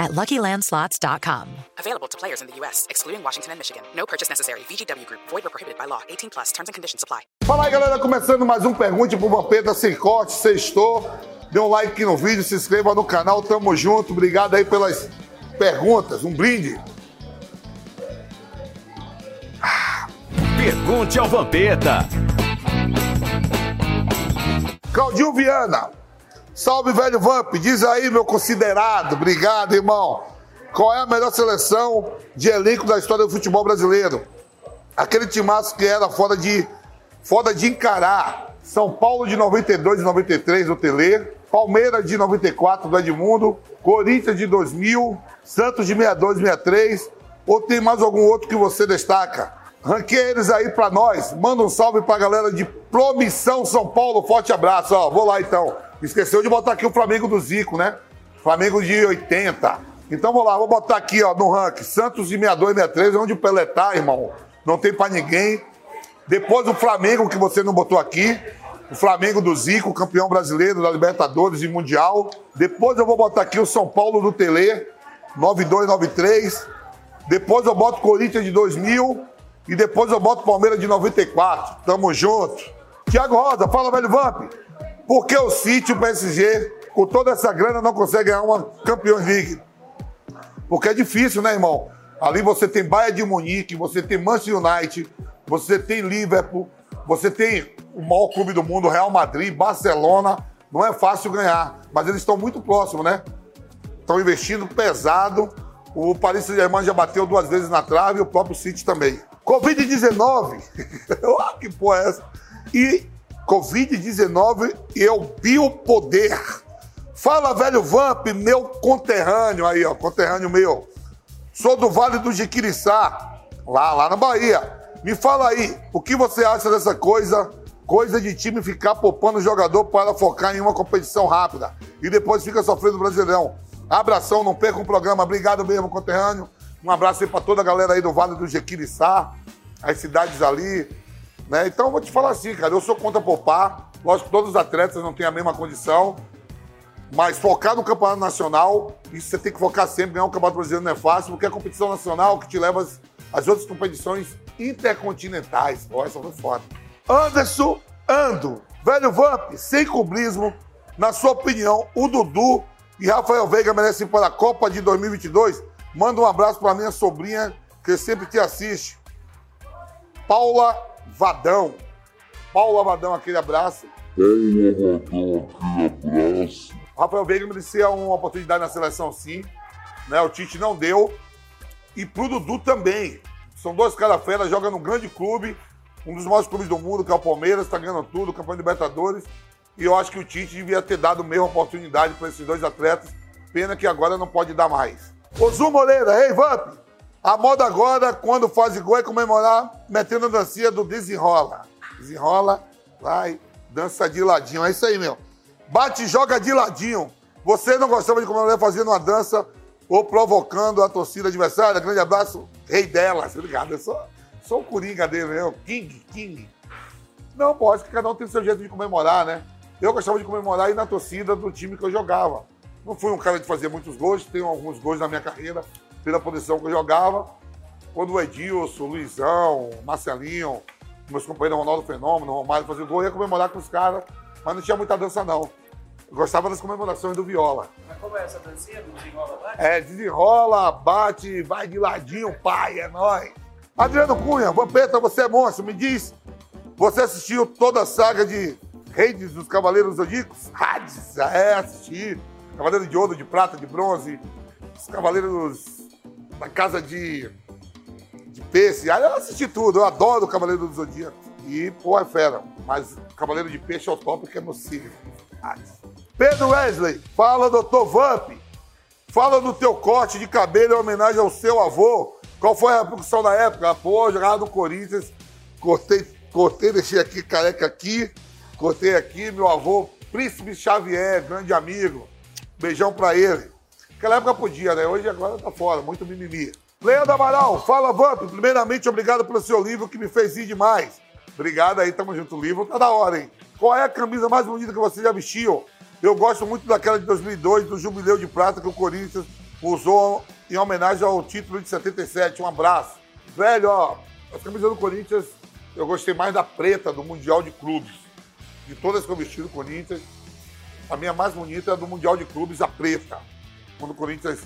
at LuckyLandSlots.com. Available to players in the U.S., excluding Washington and Michigan. No purchase necessary. VGW Group. Void or prohibited by law. 18 plus. Terms and conditions apply. Fala aí, galera. Começando mais um Pergunte pro Vampeta Sem Corte. Sextou. Dê um like no vídeo, se inscreva no canal. Tamo junto. Obrigado aí pelas perguntas. Um brinde. Pergunte ao Vampeta. Claudinho Viana. Salve, velho Vamp. Diz aí, meu considerado. Obrigado, irmão. Qual é a melhor seleção de elenco da história do futebol brasileiro? Aquele timaço que era foda de, foda de encarar. São Paulo de 92 e 93 do Tele. Palmeiras de 94 do Edmundo. Corinthians de 2000. Santos de 62 e 63. Ou tem mais algum outro que você destaca? Ranqueia eles aí pra nós. Manda um salve pra galera de Promissão São Paulo. Forte abraço. Ó, vou lá então. Esqueceu de botar aqui o Flamengo do Zico, né? Flamengo de 80. Então vou lá, vou botar aqui ó, no ranking. Santos de 62 e 63, onde o Pelé tá, irmão. Não tem pra ninguém. Depois o Flamengo, que você não botou aqui. O Flamengo do Zico, campeão brasileiro da Libertadores e Mundial. Depois eu vou botar aqui o São Paulo do Tele, 92, 93. Depois eu boto Corinthians de 2000. E depois eu boto Palmeiras de 94. Tamo junto. Tiago Rosa, fala, velho Vamp. Por que o City o PSG, com toda essa grana, não consegue ganhar uma Campeões League? Porque é difícil, né, irmão? Ali você tem Bayern de Munique, você tem Manchester United, você tem Liverpool, você tem o maior clube do mundo, Real Madrid, Barcelona. Não é fácil ganhar, mas eles estão muito próximos, né? Estão investindo pesado. O Paris Saint-Germain já bateu duas vezes na trave e o próprio City também. Covid-19. oh, que porra é essa? E Covid-19 e o biopoder. Fala, velho Vamp, meu conterrâneo aí, ó, conterrâneo meu. Sou do Vale do Jiquiriçá, lá, lá na Bahia. Me fala aí, o que você acha dessa coisa, coisa de time ficar poupando o jogador para focar em uma competição rápida e depois fica sofrendo o Brasileirão? Abração, não perca o programa. Obrigado mesmo, conterrâneo. Um abraço aí para toda a galera aí do Vale do Jequiriçá, as cidades ali. Né? Então, eu vou te falar assim, cara, eu sou contra poupar. Lógico que todos os atletas não têm a mesma condição. Mas focar no campeonato nacional, isso você tem que focar sempre. Ganhar um campeonato brasileiro não é fácil, porque é a competição nacional que te leva às, outras competições intercontinentais. Ó, essa foi foda. Anderson Ando, velho Vamp, sem cubrismo. Na sua opinião, o Dudu e Rafael Veiga merecem para a Copa de 2022? Manda um abraço para minha sobrinha, que sempre te assiste. Paula Vadão. Paula Vadão, aquele abraço. Paula Vadão, aquele abraço. Rafael Veiga merecia uma oportunidade na seleção, sim. Né? O Tite não deu. E pro Dudu também. São dois caras fera, joga num grande clube, um dos maiores clubes do mundo, que é o Palmeiras, está ganhando tudo, campeão de Libertadores. E eu acho que o Tite devia ter dado a mesma oportunidade para esses dois atletas. Pena que agora não pode dar mais. Ozu Moreira, ei, Vamp! A moda agora, quando faz gol, é comemorar metendo a dancinha do desenrola. Desenrola, vai, dança de ladinho. É isso aí, meu. Bate e joga de ladinho. Você não gostava de comemorar fazendo uma dança ou provocando a torcida adversária? Grande abraço, rei delas. Obrigado, eu sou, sou o coringa dele, meu. King, King. Não, pode, que cada um tem seu jeito de comemorar, né? Eu gostava de comemorar e na torcida do time que eu jogava. Não fui um cara de fazer muitos gols, tenho alguns gols na minha carreira pela posição que eu jogava. Quando o Edilson, o Luizão, o Marcelinho, meus companheiros Ronaldo Fenômeno, Romário faziam gol, eu ia comemorar com os caras, mas não tinha muita dança, não. Eu gostava das comemorações do Viola. Mas como é essa dancinha do desenrola bate? É, desenrola, bate, vai de ladinho, pai, é nóis. Adriano Cunha, Vampeta, você é monstro, me diz, você assistiu toda a saga de Reis dos Cavaleiros Zodíacos? Hades, é, assisti. Cavaleiro de ouro, de prata, de bronze, os Cavaleiros da Casa de, de Peixe. Aí eu assisti tudo, eu adoro o Cavaleiro do Zodíaco. E, pô, é fera. Mas Cavaleiro de Peixe é o top, que é signo. Pedro Wesley, fala, doutor Vamp. Fala do teu corte de cabelo em homenagem ao seu avô. Qual foi a repercussão da época? Pô, jogava no Corinthians, cortei Cortei, deixei aqui, careca aqui. Cortei aqui, meu avô, Príncipe Xavier, grande amigo. Beijão pra ele. Naquela época podia, né? Hoje agora tá fora, muito mimimi. Leandro Amaral, fala, Vamp. Primeiramente, obrigado pelo seu livro que me fez rir demais. Obrigado aí, tamo junto. O livro tá da hora, hein? Qual é a camisa mais bonita que você já vestiu? Eu gosto muito daquela de 2002, do Jubileu de Prata que o Corinthians usou em homenagem ao título de 77. Um abraço. Velho, ó, a camisa do Corinthians, eu gostei mais da preta do Mundial de Clubes. De todas que eu vesti do Corinthians, a minha mais bonita é a do Mundial de Clubes, a preta. Quando o Corinthians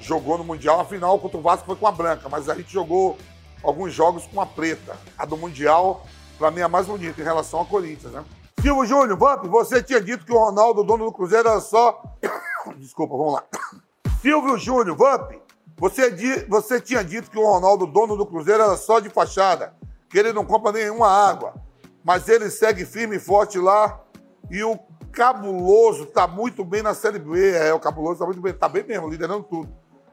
jogou no Mundial, a final contra o Vasco foi com a branca, mas a gente jogou alguns jogos com a preta. A do Mundial, pra mim, é a mais bonita em relação ao Corinthians, né? Silvio Júnior, Vamp, você tinha dito que o Ronaldo, dono do Cruzeiro, era só. Desculpa, vamos lá. Silvio Júnior, Vamp, você, di... você tinha dito que o Ronaldo, dono do Cruzeiro, era só de fachada, que ele não compra nenhuma água. Mas ele segue firme e forte lá. E o Cabuloso tá muito bem na Série B. É, o Cabuloso tá muito bem, tá bem mesmo, liderando tudo.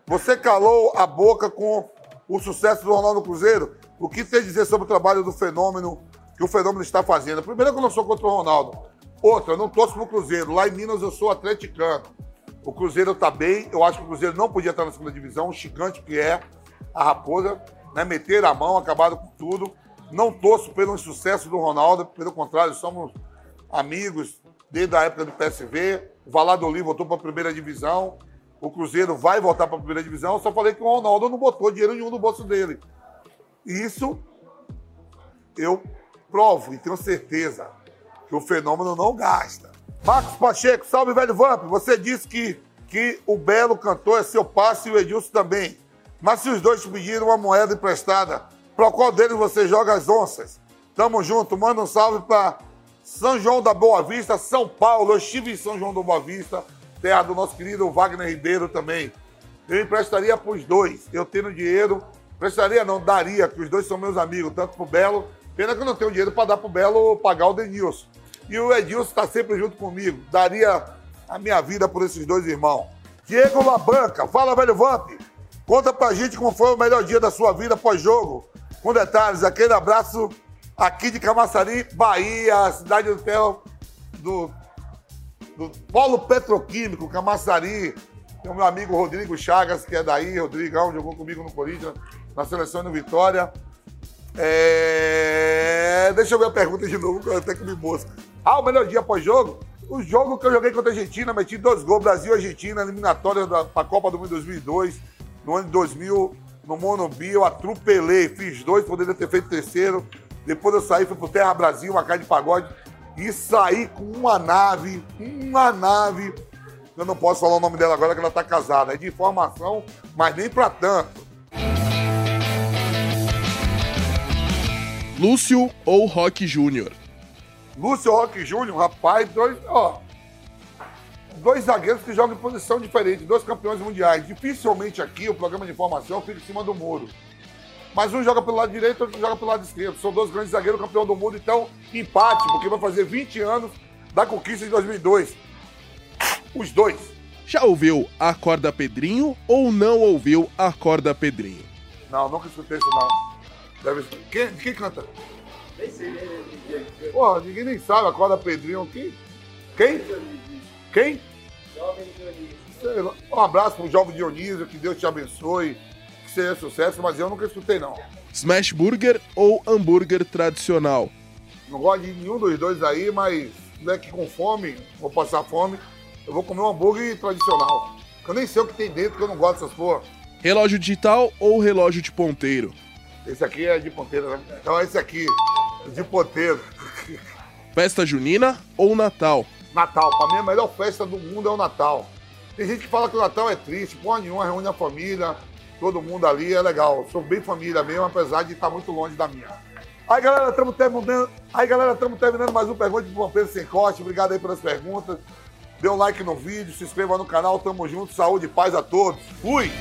Você calou a boca com o sucesso do Ronaldo Cruzeiro? O que tem a dizer sobre o trabalho do fenômeno que o fenômeno está fazendo? Primeiro, que eu não sou contra o Ronaldo. Outra, eu não torço pro Cruzeiro. Lá em Minas eu sou atleticano. O Cruzeiro está bem. Eu acho que o Cruzeiro não podia estar na segunda divisão, o gigante que é a Raposa, né? Meter a mão, acabaram com tudo. Não torço pelo insucesso do Ronaldo, pelo contrário, somos amigos desde a época do PSV. O Valladolid voltou para a primeira divisão. O Cruzeiro vai voltar para a primeira divisão. Eu só falei que o Ronaldo não botou dinheiro nenhum no bolso dele. Isso eu provo e tenho certeza que o fenômeno não gasta. Marcos Pacheco, salve velho Vamp. Você disse que, que o belo cantor é seu passe e o Edilson também. Mas se os dois te pediram uma moeda emprestada, para qual deles você joga as onças? Tamo junto. Manda um salve para São João da Boa Vista, São Paulo. Eu estive em São João da Boa Vista, terra do nosso querido Wagner Ribeiro também. Eu emprestaria para os dois. Eu tendo dinheiro, emprestaria não, daria, que os dois são meus amigos, tanto pro Belo. Pena que eu não tenho dinheiro para dar pro Belo pagar o Denilson. E o Edilson está sempre junto comigo. Daria a minha vida por esses dois irmãos. Diego Labanca, fala, velho Vamp. Conta pra gente como foi o melhor dia da sua vida pós-jogo. Com detalhes, aquele abraço aqui de Camaçari, Bahia, cidade do Tel, do, do Polo Petroquímico, Camaçari. Tem o meu amigo Rodrigo Chagas, que é daí, Rodrigão, jogou comigo no Corinthians, na seleção do Vitória. É... Deixa eu ver a pergunta de novo, até que me mosca. Ah, o melhor dia pós-jogo? O jogo que eu joguei contra a Argentina, meti dois gols, Brasil e Argentina, eliminatória da pra Copa do Mundo 2002. No ano de 2000, no Monobi, eu atropelei, fiz dois, poderia ter feito terceiro. Depois eu saí, fui pro Terra Brasil, uma casa de pagode, e saí com uma nave, uma nave. Eu não posso falar o nome dela agora, que ela tá casada. É de informação, mas nem pra tanto. Lúcio ou Rock Júnior? Lúcio Roque Júnior, rapaz, dois, ó, dois zagueiros que jogam em posição diferente, dois campeões mundiais. Dificilmente aqui o programa de informação fica em cima do muro. Mas um joga pelo lado direito, outro joga pelo lado esquerdo. São dois grandes zagueiros campeão do mundo, então empate, porque vai fazer 20 anos da conquista de 2002. Os dois. Já ouviu Acorda Pedrinho ou não ouviu Acorda Pedrinho? Não, nunca escutei isso não. Deve... Quem, quem canta? Porra, ninguém nem sabe, acorda Pedrinho. Quem? Quem? Quem? Sei lá. Um abraço pro jovem Dionísio, que Deus te abençoe, seja sucesso, mas eu nunca escutei não. Smash Burger ou hambúrguer tradicional? Não gosto de nenhum dos dois aí, mas não é que com fome, vou passar fome, eu vou comer um hambúrguer tradicional. Eu nem sei o que tem dentro, que eu não gosto dessas porra. Relógio digital ou relógio de ponteiro? Esse aqui é de ponteiro, né? Então esse aqui, de ponteiro. Festa junina ou Natal? Natal. Pra mim, a melhor festa do mundo é o Natal. Tem gente que fala que o Natal é triste, porra nenhuma, reúne a família, todo mundo ali, é legal. Sou bem família mesmo, apesar de estar muito longe da minha. Aí, galera, estamos terminando, aí, galera, estamos terminando mais um Pergunta de Vampiro Sem Corte. Obrigado aí pelas perguntas. Dê um like no vídeo, se inscreva no canal, tamo junto, saúde e paz a todos. Fui!